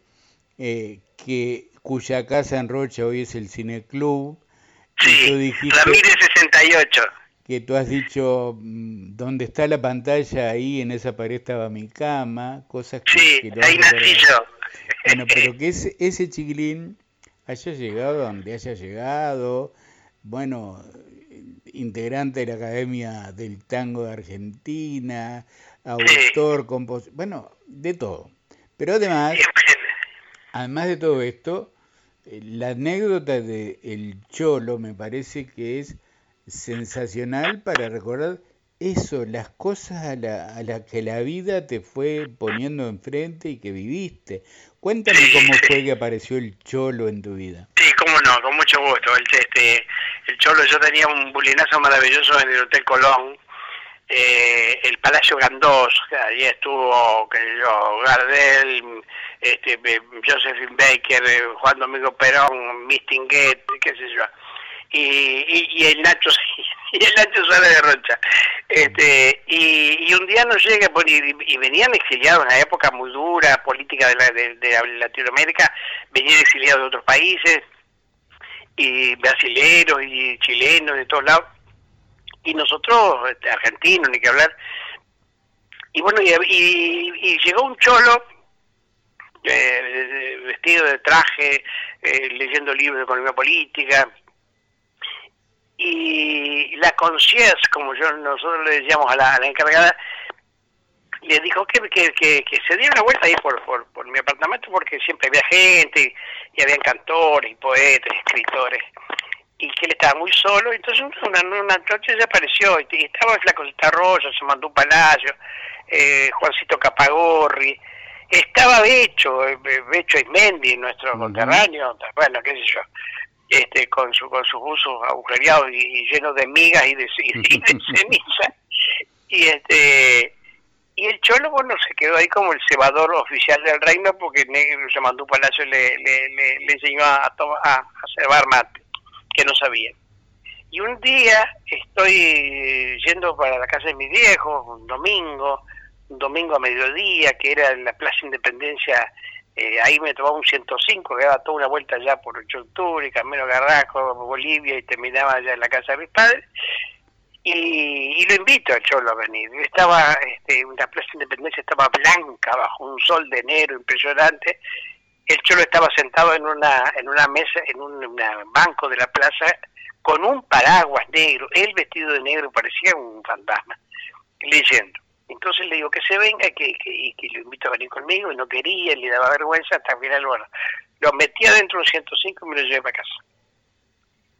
eh, que cuya casa en Rocha hoy es el Cineclub. Sí, dijiste, Ramírez 68 que tú has dicho, mm, ¿dónde está la pantalla? Ahí en esa pared estaba mi cama, cosas que... Sí, ahí nací yo. Bueno, pero que ese, ese chiquilín haya llegado donde haya llegado, bueno, integrante de la Academia del Tango de Argentina, autor, compositor, bueno, de todo. Pero además, además de todo esto, eh, la anécdota de El Cholo me parece que es sensacional para recordar eso, las cosas a las la que la vida te fue poniendo enfrente y que viviste. Cuéntame cómo fue que apareció el Cholo en tu vida. Sí, cómo no, con mucho gusto. El, este, el Cholo, yo tenía un bulinazo maravilloso en el Hotel Colón, eh, el Palacio Gandós, allí estuvo, que yo, Gardel, este, Josephine Baker, eh, Juan Domingo Perón, Mistinguet, qué sé yo, y, y, el Nacho y el Nacho sale de Rocha. Este, y, un día nos llega, y, venían exiliados en una época muy dura, política de, la, de, Latinoamérica, venían exiliados de otros países, y brasileros y chilenos de todos lados, y nosotros, este, argentinos, ni que hablar. Y bueno, y, llegó un cholo, eh, vestido de traje, eh, leyendo libros de economía política, y la concierge, como yo nosotros le decíamos a la, encargada, le dijo que, que, que, se diera una vuelta ahí por, por, mi apartamento porque siempre había gente y, había cantores y poetas, escritores y que él estaba muy solo, entonces una, una noche se apareció y, estaba la Flacosita Rosa, se mandó un palacio, eh, Juancito Capagorri, estaba Becho, Becho Ismendi, nuestro conterráneo, bueno, qué sé yo, este, con, su, con sus usos agujereados y, llenos de migas y de, ceniza. Y, este, y el cholo, bueno, se quedó ahí como el cebador oficial del reino porque se mandó un palacio le, le, le, enseñó a, a, a cebar mate, que no sabía. Y un día estoy yendo para la casa de mis viejos, un domingo, un domingo a mediodía, que era en la Plaza Independencia eh, ahí me tomaba un 105, que daba toda una vuelta ya por 8 de octubre, Camino Garrajo, Bolivia, y terminaba ya en la casa de mis padres. Y, lo invito al Cholo a venir. Estaba, este, una plaza de independencia estaba blanca, bajo un sol de enero impresionante. El Cholo estaba sentado en una, en una mesa, en un banco de la plaza, con un paraguas negro. Él vestido de negro parecía un fantasma, leyendo. Entonces le digo que se venga que, que, que lo invito a venir conmigo y no quería, le daba vergüenza, hasta final, bueno, lo metí adentro de 105 y me lo llevé para casa.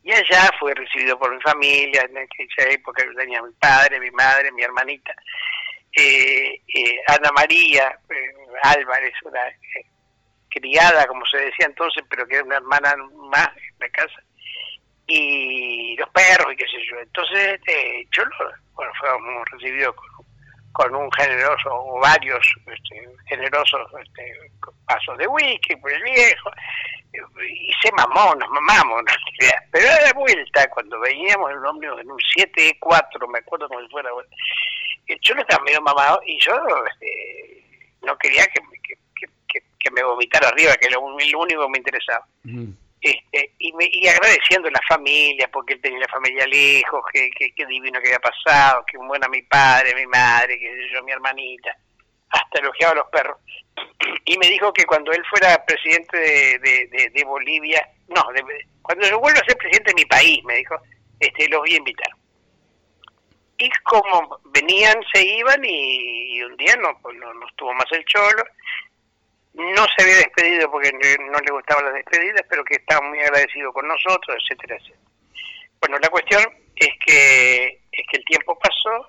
Y allá fue recibido por mi familia, en aquella época tenía mi padre, mi madre, mi hermanita, eh, eh, Ana María eh, Álvarez, una criada, como se decía entonces, pero que era una hermana más en la casa, y los perros y qué sé yo. Entonces, yo lo, bueno, fuimos recibidos con con un generoso o varios este, generosos este, pasos de whisky por el viejo y se mamó, nos mamamos pero a la vuelta cuando veníamos en un ómnibus en un 7-4 me acuerdo como si fuera yo no estaba medio mamado y yo este, no quería que, que, me vomitara arriba que era lo, único que me interesaba este, y, me, y agradeciendo la familia, porque él tenía la familia lejos, que, que, divino que había pasado, que buena mi padre, mi madre, que yo, mi hermanita, hasta elogiaba a los perros. Y me dijo que cuando él fuera presidente de, Bolivia, no, cuando yo vuelva a ser presidente de mi país, me dijo, este, los voy a invitar. Y como venían, se iban y, un día no, pues no, no estuvo más el cholo no se había despedido porque no le gustaban las despedidas, pero que estaba muy agradecido con nosotros, etcétera, etcétera. Bueno, la cuestión es que es que el tiempo pasó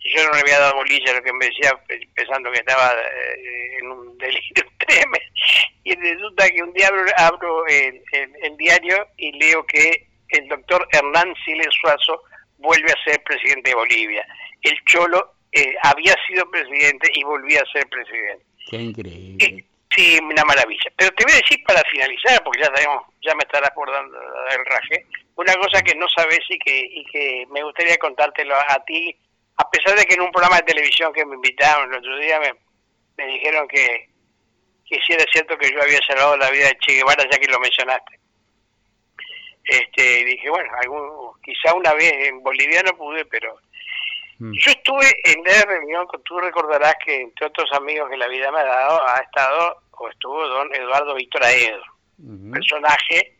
y yo no le había dado bolilla a lo que me decía pensando que estaba eh, en un delirio tremendo y resulta que un día abro, el, diario y leo que el doctor Hernán Siles Suazo vuelve a ser presidente de Bolivia. El Cholo eh, había sido presidente y volvía a ser presidente. Qué increíble. Sí, una maravilla. Pero te voy a decir para finalizar, porque ya sabemos, ya me estarás acordando del raje, una cosa que no sabes y que, y que me gustaría contártelo a, ti, a pesar de que en un programa de televisión que me invitaron el otro día me, dijeron que, que si era cierto que yo había salvado la vida de Che Guevara, ya que lo mencionaste. Este, dije, bueno, algún, quizá una vez en boliviano pude, pero Mm. Yo estuve en la reunión, tú recordarás que entre otros amigos que la vida me ha dado, ha estado o estuvo don Eduardo Víctor Aedo, personaje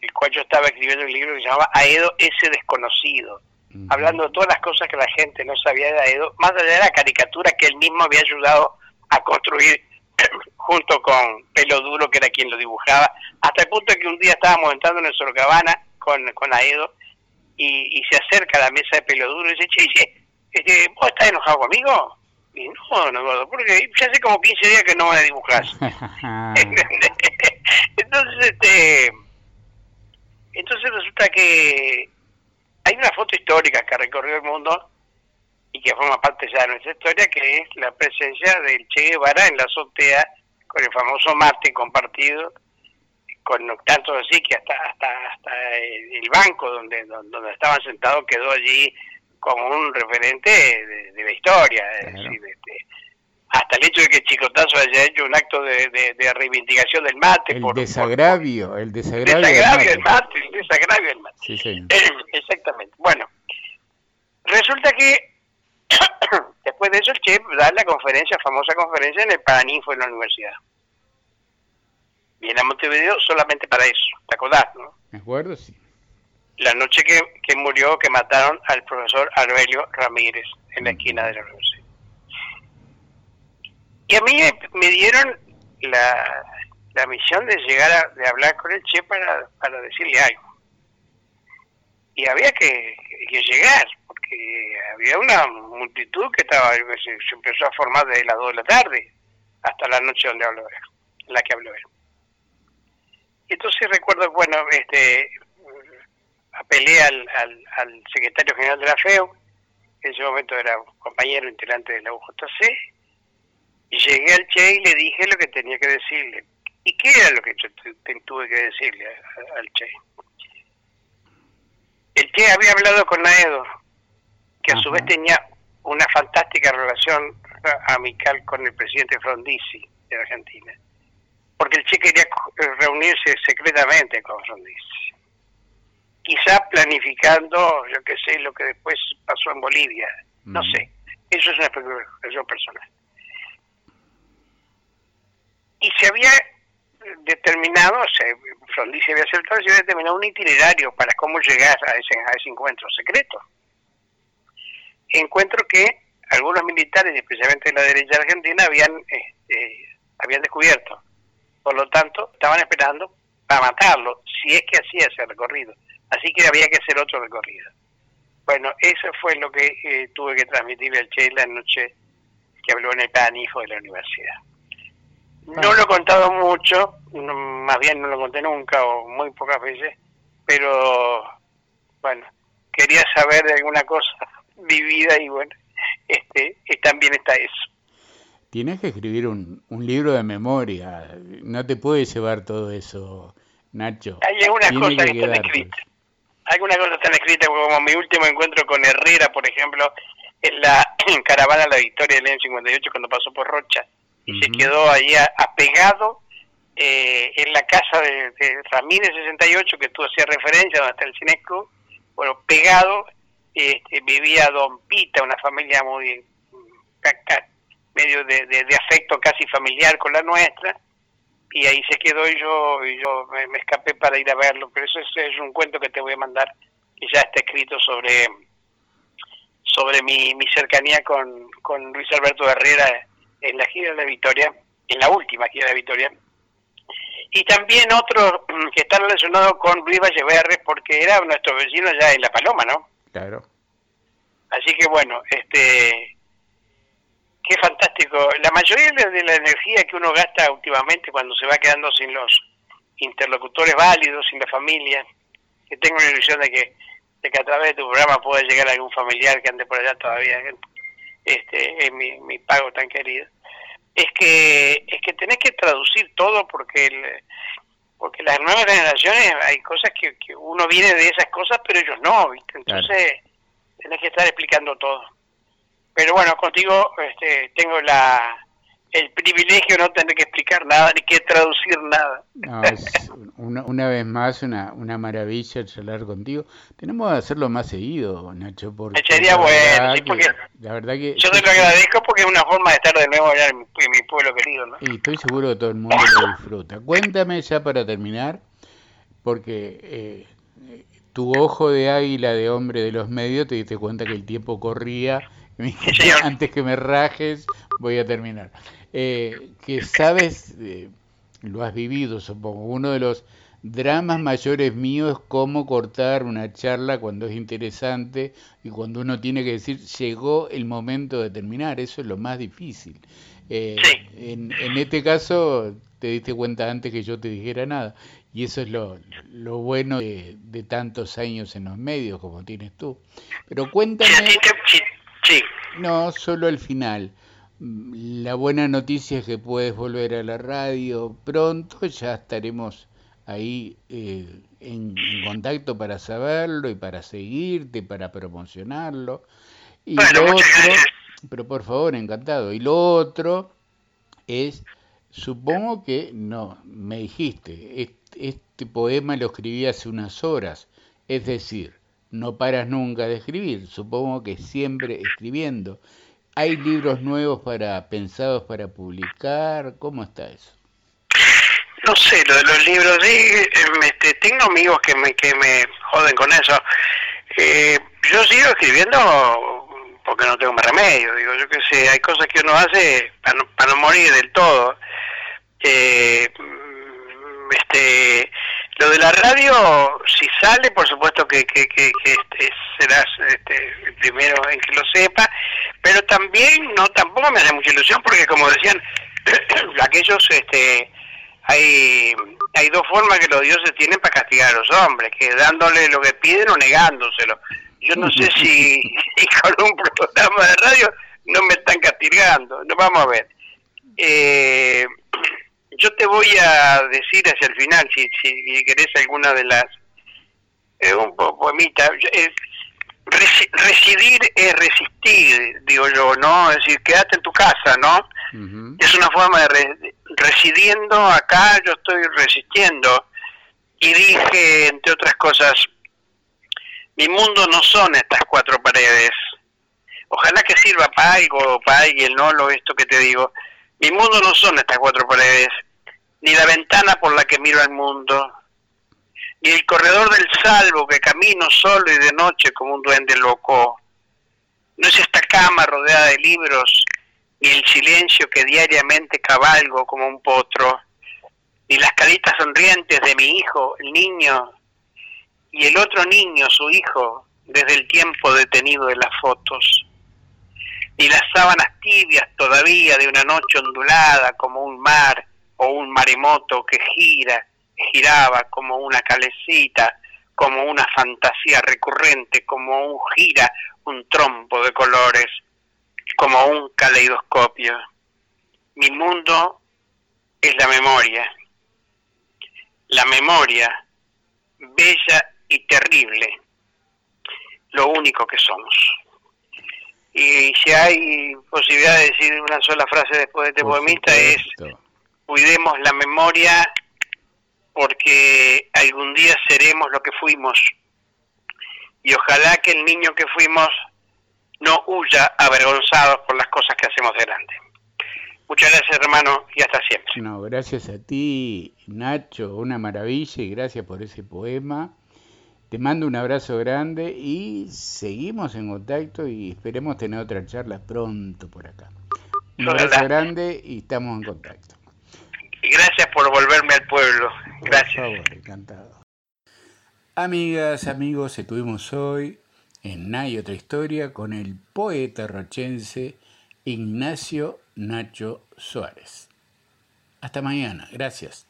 el cual yo estaba escribiendo un libro que se llamaba Aedo ese desconocido, hablando de todas las cosas que la gente no sabía de Aedo, más allá de la caricatura que él mismo había ayudado a construir junto con Pelo Duro, que era quien lo dibujaba, hasta el punto que un día estábamos entrando en el Sorocabana con, con Aedo y, se acerca a la mesa de Pelo Duro y dice, che, este, ¿vos estás enojado conmigo? Y no, no, porque ya hace como 15 días que no me dibujas. entonces, este, entonces resulta que hay una foto histórica que recorrió el mundo y que forma parte ya de nuestra historia, que es la presencia del Che Guevara en la azotea con el famoso mate compartido, con tanto así que hasta hasta hasta el banco donde donde estaban sentados quedó allí como un referente de, la historia, hasta el hecho de que Chicotazo haya hecho un acto de, reivindicación del mate. El desagravio, el desagravio, del mate. El desagravio del mate. Sí, sí. Exactamente. Bueno, resulta que después de eso el Che da la conferencia, famosa conferencia en el Paraninfo en la universidad. Viene a Montevideo solamente para eso, ¿te acordás, no? Me acuerdo, sí. La noche que, que murió, que mataron al profesor Arbelio Ramírez en la esquina de la universidad. Y a mí me dieron la, la misión de llegar a de hablar con el Che para, para decirle algo. Y había que, llegar, porque había una multitud que estaba se, empezó a formar desde las 2 de la tarde hasta la noche donde habló él, la que habló él. Entonces recuerdo, bueno, este apelé al, al, al secretario general de la FEU, en ese momento era compañero integrante de la UJC, y llegué al Che y le dije lo que tenía que decirle. ¿Y qué era lo que yo tuve que decirle al Che? El Che había hablado con Naedo, que a su vez tenía una fantástica relación amical con el presidente Frondizi de Argentina, porque el Che quería reunirse secretamente con Frondizi, quizá planificando, yo qué sé, lo que después pasó en Bolivia, no sé, eso es una expresión personal y se había determinado, se, Frondizi había acertado, se había determinado un itinerario para cómo llegar a ese, a ese encuentro secreto. Encuentro que algunos militares, especialmente de la derecha argentina, habían, este, habían descubierto. Por lo tanto, estaban esperando para matarlo, si es que hacía ese recorrido. Así que había que hacer otro recorrido. Bueno, eso fue lo que eh, tuve que transmitirle al Che la noche que habló en el Panifo de la universidad. No lo he contado mucho, más bien no lo conté nunca o muy pocas veces, pero bueno, quería saber de alguna cosa vivida y bueno, este, también está eso. Tienes que escribir un, un libro de memoria, no te puedes llevar todo eso, Nacho. Hay algunas cosas que, están escritas. Algunas cosas están escritas, como mi último encuentro con Herrera, por ejemplo, en la en caravana La Victoria del año 58 cuando pasó por Rocha y se quedó ahí apegado eh, en la casa de, Ramírez 68 que tú hacías referencia, donde está el Cine bueno, pegado este, vivía Don Pita, una familia muy medio de, afecto casi familiar con la nuestra, y ahí se quedó y yo, y yo me, escapé para ir a verlo, pero eso es, un cuento que te voy a mandar, y ya está escrito sobre sobre mi, mi cercanía con, con Luis Alberto Herrera en la gira de la Victoria, en la última gira de la Victoria, y también otro mm, que está relacionado con Luis Valleverres porque era nuestro vecino ya en La Paloma, ¿no? Claro. Así que bueno, este qué fantástico. La mayoría de la energía que uno gasta últimamente cuando se va quedando sin los interlocutores válidos, sin la familia, que tengo la ilusión de que, de que a través de tu programa pueda llegar algún familiar que ande por allá todavía, este, es mi, mi pago tan querido, es que, es que tenés que traducir todo porque el, porque las nuevas generaciones hay cosas que, que uno viene de esas cosas pero ellos no, ¿viste? entonces tenés que estar explicando todo. Pero bueno, contigo este, tengo la, el privilegio de no tener que explicar nada ni que traducir nada. No, es una, una vez más una, una maravilla charlar contigo. Tenemos que hacerlo más seguido, Nacho. Porque Sería bueno, sí, porque la verdad que, yo te lo agradezco porque es una forma de estar de nuevo allá en mi, pueblo querido. ¿no? Y estoy seguro que todo el mundo lo disfruta. Cuéntame ya para terminar, porque eh, tu ojo de águila de hombre de los medios te diste cuenta que el tiempo corría. Antes que me rajes, voy a terminar. Eh, que sabes, eh, lo has vivido, supongo, uno de los dramas mayores míos es cómo cortar una charla cuando es interesante y cuando uno tiene que decir llegó el momento de terminar, eso es lo más difícil. Eh, en, en, este caso te diste cuenta antes que yo te dijera nada y eso es lo, lo bueno de, tantos años en los medios como tienes tú. Pero cuéntame... Sí, No, solo al final. La buena noticia es que puedes volver a la radio pronto, ya estaremos ahí eh, en, contacto para saberlo y para seguirte, para promocionarlo. Y lo otro, pero por favor, encantado. Y lo otro es, supongo que no, me dijiste, este poema lo escribí hace unas horas, es decir, no paras nunca de escribir, supongo que siempre escribiendo. ¿Hay libros nuevos para pensados para publicar? ¿Cómo está eso? No sé, lo de los libros, este, tengo amigos que me, que me joden con eso. Eh, yo sigo escribiendo porque no tengo más remedio, digo, yo qué sé, hay cosas que uno hace para no, para no morir del todo. Eh, este lo de la radio si sale por supuesto que, que, que, este, serás este, el primero en que lo sepa pero también no tampoco me hace mucha ilusión porque como decían aquellos este hay hay dos formas que los dioses tienen para castigar a los hombres que dándole lo que piden o negándoselo. Yo no sé si, si con un programa de radio no me están castigando no vamos a ver. Eh, yo te voy a decir hacia el final, si, si querés alguna de las... Eh, un poemita. Eh, residir es resistir, digo yo, ¿no? Es decir, quédate en tu casa, ¿no? Es una forma de... residiendo acá, yo estoy resistiendo. Y dije, entre otras cosas, mi mundo no son estas cuatro paredes. Ojalá que sirva para algo, para alguien, ¿no? Lo esto que te digo. Mi mundo no son estas cuatro paredes ni la ventana por la que miro al mundo, ni el corredor del salvo que camino solo y de noche como un duende loco. No es esta cama rodeada de libros, ni el silencio que diariamente cabalgo como un potro, ni las caritas sonrientes de mi hijo, el niño, y el otro niño, su hijo, desde el tiempo detenido de las fotos, ni las sábanas tibias todavía de una noche ondulada como un mar, o un maremoto que gira, giraba como una calecita, como una fantasía recurrente, como un gira, un trompo de colores, como un caleidoscopio. Mi mundo es la memoria, la memoria bella y terrible, lo único que somos. Y si hay posibilidad de decir una sola frase después de este poemista es cuidemos la memoria porque algún día seremos lo que fuimos y ojalá que el niño que fuimos no huya avergonzado por las cosas que hacemos delante. Muchas gracias hermano y hasta siempre. No, gracias a ti Nacho, una maravilla y gracias por ese poema. Te mando un abrazo grande y seguimos en contacto y esperemos tener otra charla pronto por acá. Un abrazo grande y estamos en contacto gracias por volverme al pueblo. Gracias. Por favor, encantado. Amigas, amigos, estuvimos hoy en Hay otra historia con el poeta rochense Ignacio Nacho Suárez. Hasta mañana, gracias.